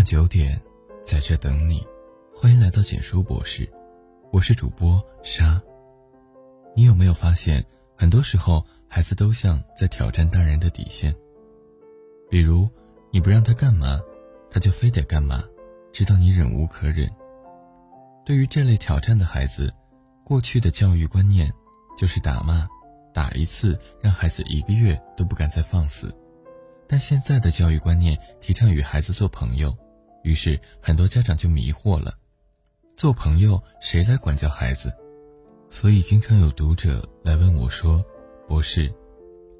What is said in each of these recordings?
晚九点，在这等你。欢迎来到简书博士，我是主播沙。你有没有发现，很多时候孩子都像在挑战大人的底线？比如，你不让他干嘛，他就非得干嘛，直到你忍无可忍。对于这类挑战的孩子，过去的教育观念就是打骂，打一次让孩子一个月都不敢再放肆。但现在的教育观念提倡与孩子做朋友，于是很多家长就迷惑了：做朋友谁来管教孩子？所以经常有读者来问我说：“博士，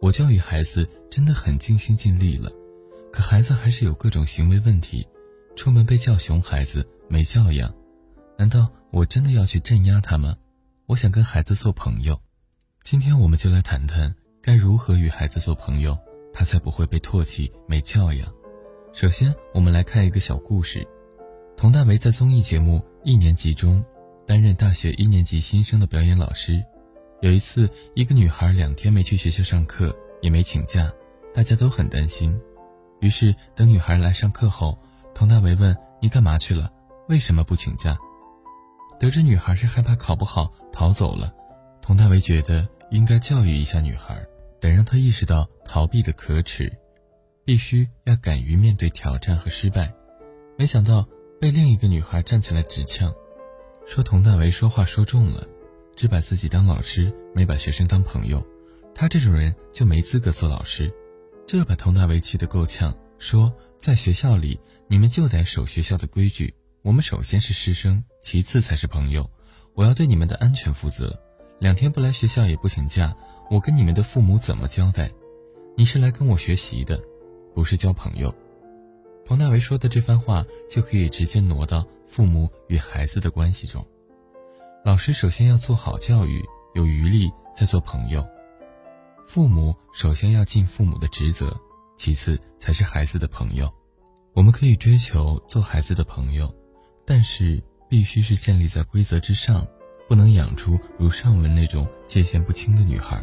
我教育孩子真的很尽心尽力了，可孩子还是有各种行为问题，出门被叫熊孩子，没教养，难道我真的要去镇压他吗？我想跟孩子做朋友，今天我们就来谈谈该如何与孩子做朋友。”他才不会被唾弃没教养。首先，我们来看一个小故事。佟大为在综艺节目《一年级》中担任大学一年级新生的表演老师。有一次，一个女孩两天没去学校上课，也没请假，大家都很担心。于是，等女孩来上课后，佟大为问：“你干嘛去了？为什么不请假？”得知女孩是害怕考不好逃走了，佟大为觉得应该教育一下女孩。得让她意识到逃避的可耻，必须要敢于面对挑战和失败。没想到被另一个女孩站起来直呛，说佟大为说话说重了，只把自己当老师，没把学生当朋友。他这种人就没资格做老师。这把佟大为气得够呛，说在学校里你们就得守学校的规矩，我们首先是师生，其次才是朋友。我要对你们的安全负责，两天不来学校也不请假。我跟你们的父母怎么交代？你是来跟我学习的，不是交朋友。佟大为说的这番话就可以直接挪到父母与孩子的关系中。老师首先要做好教育，有余力再做朋友。父母首先要尽父母的职责，其次才是孩子的朋友。我们可以追求做孩子的朋友，但是必须是建立在规则之上，不能养出如上文那种界限不清的女孩。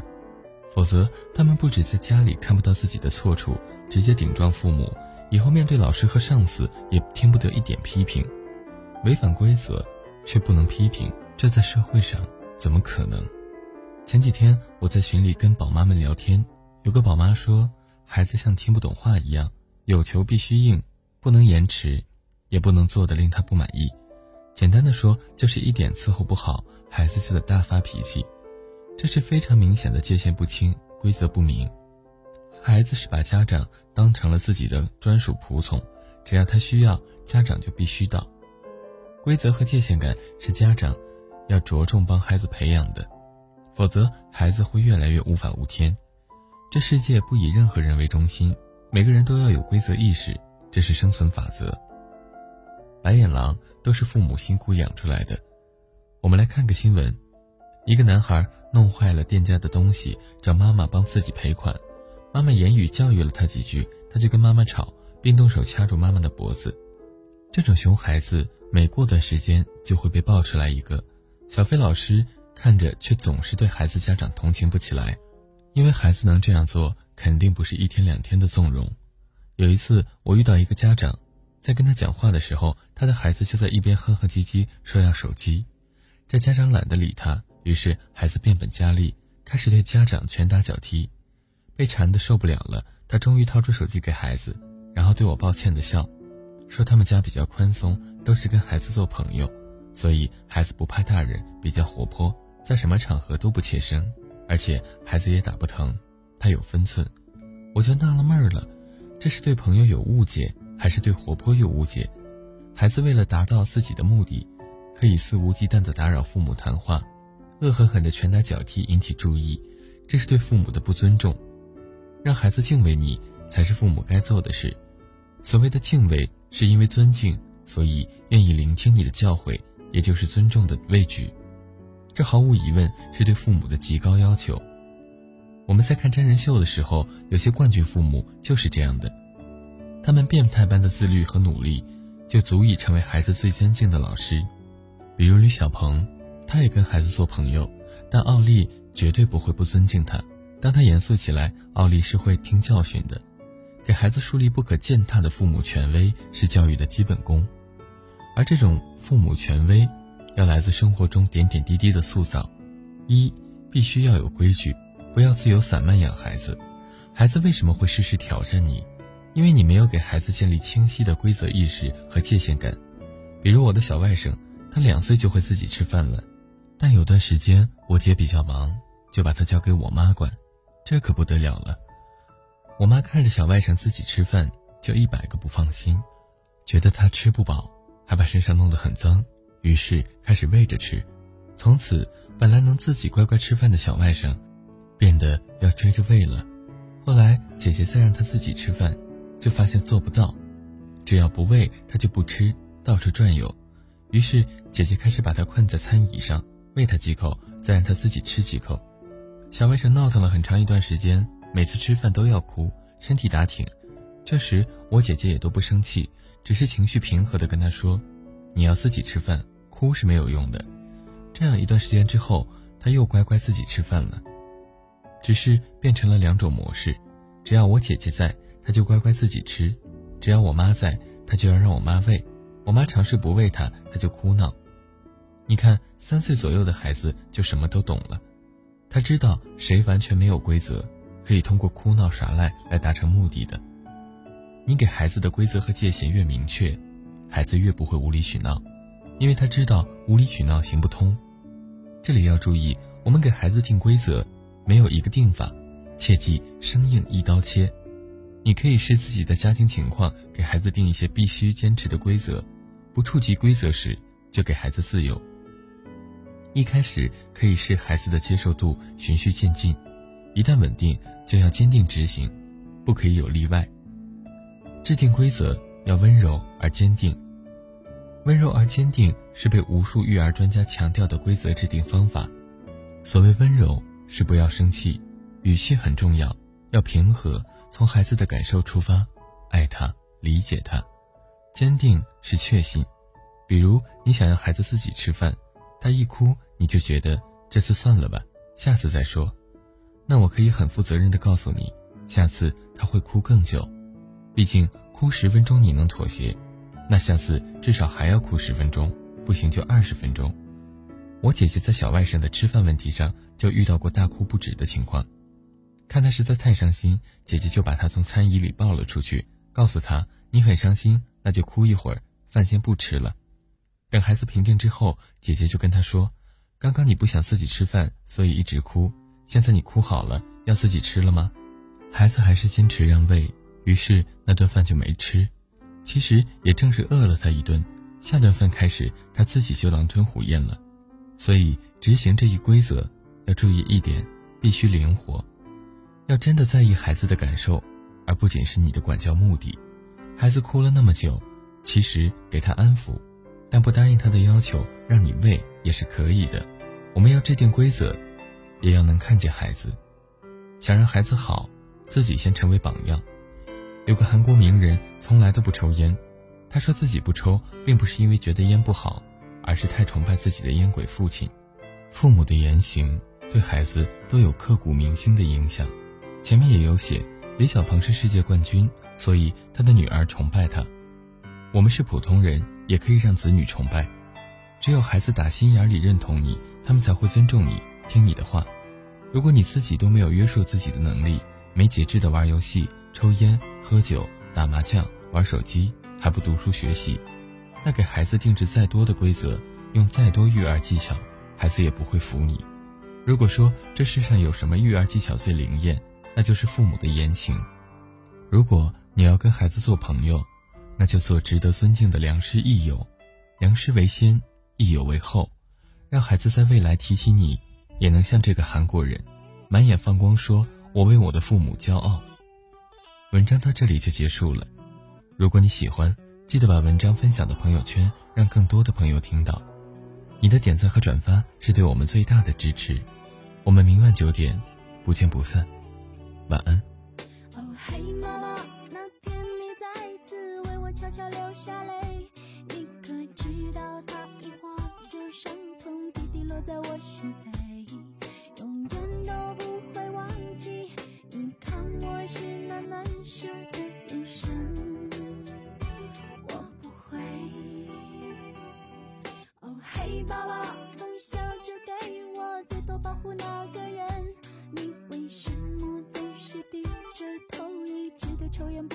否则，他们不止在家里看不到自己的错处，直接顶撞父母，以后面对老师和上司也听不得一点批评。违反规则却不能批评，这在社会上怎么可能？前几天我在群里跟宝妈们聊天，有个宝妈说，孩子像听不懂话一样，有求必须应，不能延迟，也不能做的令他不满意。简单的说，就是一点伺候不好，孩子就得大发脾气。这是非常明显的界限不清、规则不明。孩子是把家长当成了自己的专属仆从，只要他需要，家长就必须到。规则和界限感是家长要着重帮孩子培养的，否则孩子会越来越无法无天。这世界不以任何人为中心，每个人都要有规则意识，这是生存法则。白眼狼都是父母辛苦养出来的。我们来看个新闻。一个男孩弄坏了店家的东西，找妈妈帮自己赔款。妈妈言语教育了他几句，他就跟妈妈吵，并动手掐住妈妈的脖子。这种熊孩子，每过段时间就会被爆出来一个。小飞老师看着，却总是对孩子家长同情不起来，因为孩子能这样做，肯定不是一天两天的纵容。有一次，我遇到一个家长，在跟他讲话的时候，他的孩子就在一边哼哼唧唧说要手机，这家长懒得理他。于是孩子变本加厉，开始对家长拳打脚踢，被缠得受不了了，他终于掏出手机给孩子，然后对我抱歉的笑，说他们家比较宽松，都是跟孩子做朋友，所以孩子不怕大人，比较活泼，在什么场合都不怯生，而且孩子也打不疼，他有分寸。我就纳了闷了，这是对朋友有误解，还是对活泼有误解？孩子为了达到自己的目的，可以肆无忌惮地打扰父母谈话。恶狠狠的拳打脚踢引起注意，这是对父母的不尊重。让孩子敬畏你，才是父母该做的事。所谓的敬畏，是因为尊敬，所以愿意聆听你的教诲，也就是尊重的畏惧。这毫无疑问是对父母的极高要求。我们在看真人秀的时候，有些冠军父母就是这样的，他们变态般的自律和努力，就足以成为孩子最尊敬的老师。比如吕小鹏。他也跟孩子做朋友，但奥利绝对不会不尊敬他。当他严肃起来，奥利是会听教训的。给孩子树立不可践踏的父母权威是教育的基本功，而这种父母权威，要来自生活中点点滴滴的塑造。一，必须要有规矩，不要自由散漫养孩子。孩子为什么会事事挑战你？因为你没有给孩子建立清晰的规则意识和界限感。比如我的小外甥，他两岁就会自己吃饭了，但有段时间我姐比较忙，就把他交给我妈管，这可不得了了。我妈看着小外甥自己吃饭，就一百个不放心，觉得他吃不饱，还把身上弄得很脏，于是开始喂着吃。从此，本来能自己乖乖吃饭的小外甥，变得要追着喂了。后来姐姐再让他自己吃饭，就发现做不到，只要不喂他就不吃，到处转悠。于是姐姐开始把他困在餐椅上，喂他几口，再让他自己吃几口。小外甥闹腾了很长一段时间。每次吃饭都要哭，身体打挺。这时我姐姐也都不生气，只是情绪平和的跟他说：“你要自己吃饭，哭是没有用的。”这样一段时间之后，他又乖乖自己吃饭了。只是变成了两种模式：只要我姐姐在，他就乖乖自己吃；只要我妈在，他就要让我妈喂。我妈尝试不喂他，他就哭闹。你看，三岁左右的孩子就什么都懂了，他知道谁完全没有规则。可以通过哭闹耍赖来达成目的的。你给孩子的规则和界限越明确，孩子越不会无理取闹，因为他知道无理取闹行不通。这里要注意，我们给孩子定规则，没有一个定法，切记生硬一刀切。你可以视自己的家庭情况给孩子定一些必须坚持的规则，不触及规则时就给孩子自由。一开始可以视孩子的接受度，循序渐进，一旦稳定。就要坚定执行，不可以有例外。制定规则要温柔而坚定，温柔而坚定是被无数育儿专家强调的规则制定方法。所谓温柔，是不要生气，语气很重要，要平和，从孩子的感受出发，爱他，理解他。坚定是确信，比如你想让孩子自己吃饭，他一哭，你就觉得这次算了吧，下次再说。那我可以很负责任的告诉你，下次他会哭更久，毕竟哭十分钟你能妥协，那下次至少还要哭十分钟，不行就二十分钟。我姐姐在小外甥的吃饭问题上就遇到过大哭不止的情况，看他实在太伤心，姐姐就把他从餐椅里抱了出去，告诉他：“你很伤心，那就哭一会儿，饭先不吃了。”等孩子平静之后，姐姐就跟他说：“刚刚你不想自己吃饭，所以一直哭。”现在你哭好了，要自己吃了吗？孩子还是坚持让喂，于是那顿饭就没吃。其实也正是饿了他一顿，下顿饭开始他自己就狼吞虎咽了。所以执行这一规则要注意一点，必须灵活，要真的在意孩子的感受，而不仅是你的管教目的。孩子哭了那么久，其实给他安抚，但不答应他的要求，让你喂也是可以的。我们要制定规则。也要能看见孩子，想让孩子好，自己先成为榜样。有个韩国名人从来都不抽烟，他说自己不抽，并不是因为觉得烟不好，而是太崇拜自己的烟鬼父亲。父母的言行对孩子都有刻骨铭心的影响。前面也有写，李小鹏是世界冠军，所以他的女儿崇拜他。我们是普通人，也可以让子女崇拜。只有孩子打心眼里认同你，他们才会尊重你，听你的话。如果你自己都没有约束自己的能力，没节制的玩游戏、抽烟、喝酒、打麻将、玩手机，还不读书学习，那给孩子定制再多的规则，用再多育儿技巧，孩子也不会服你。如果说这世上有什么育儿技巧最灵验，那就是父母的言行。如果你要跟孩子做朋友，那就做值得尊敬的良师益友，良师为先，益友为后，让孩子在未来提起你。也能像这个韩国人，满眼放光，说我为我的父母骄傲。文章到这里就结束了。如果你喜欢，记得把文章分享到朋友圈，让更多的朋友听到。你的点赞和转发是对我们最大的支持。我们明晚九点不见不散。晚安。哦嘿，妈妈，那天你再次为我悄悄流下泪，你可知道在我心扉，永远都不会忘记。你看我是那难舍的眼神，我不会。哦，黑爸爸从小就给我最多保护那个人，你为什么总是低着头，一直的抽烟？不。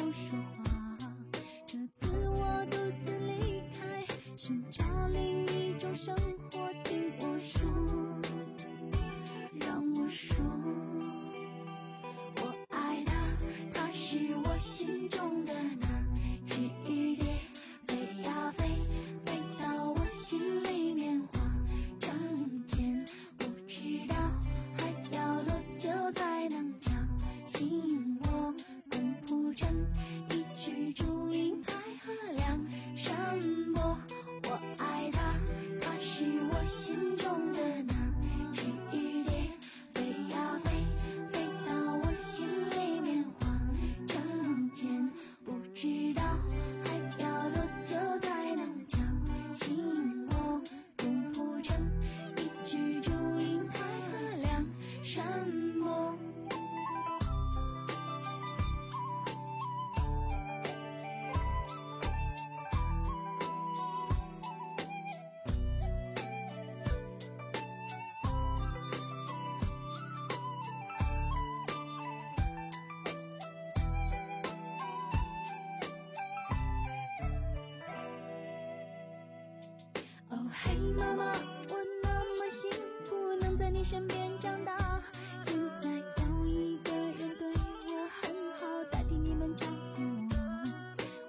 你身边长大，现在有一个人对我很好，代替你们照顾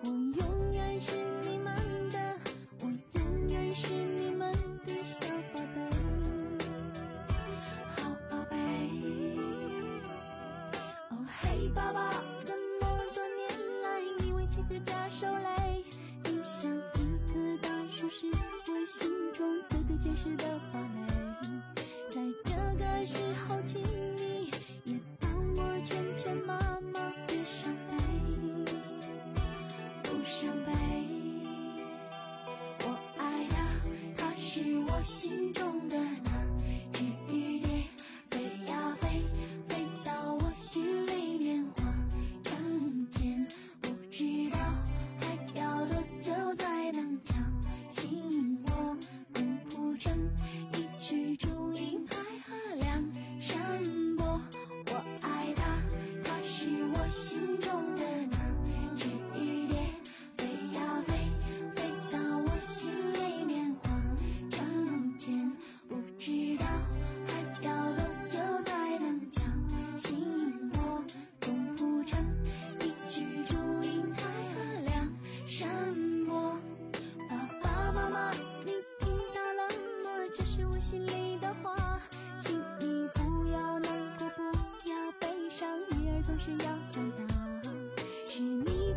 我，我永远是你们的，我永远是你们的小宝贝。好宝贝。哦，嘿，爸爸，这么多年来，你为这个家受累，你像一棵大树，是。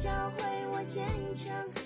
教会我坚强。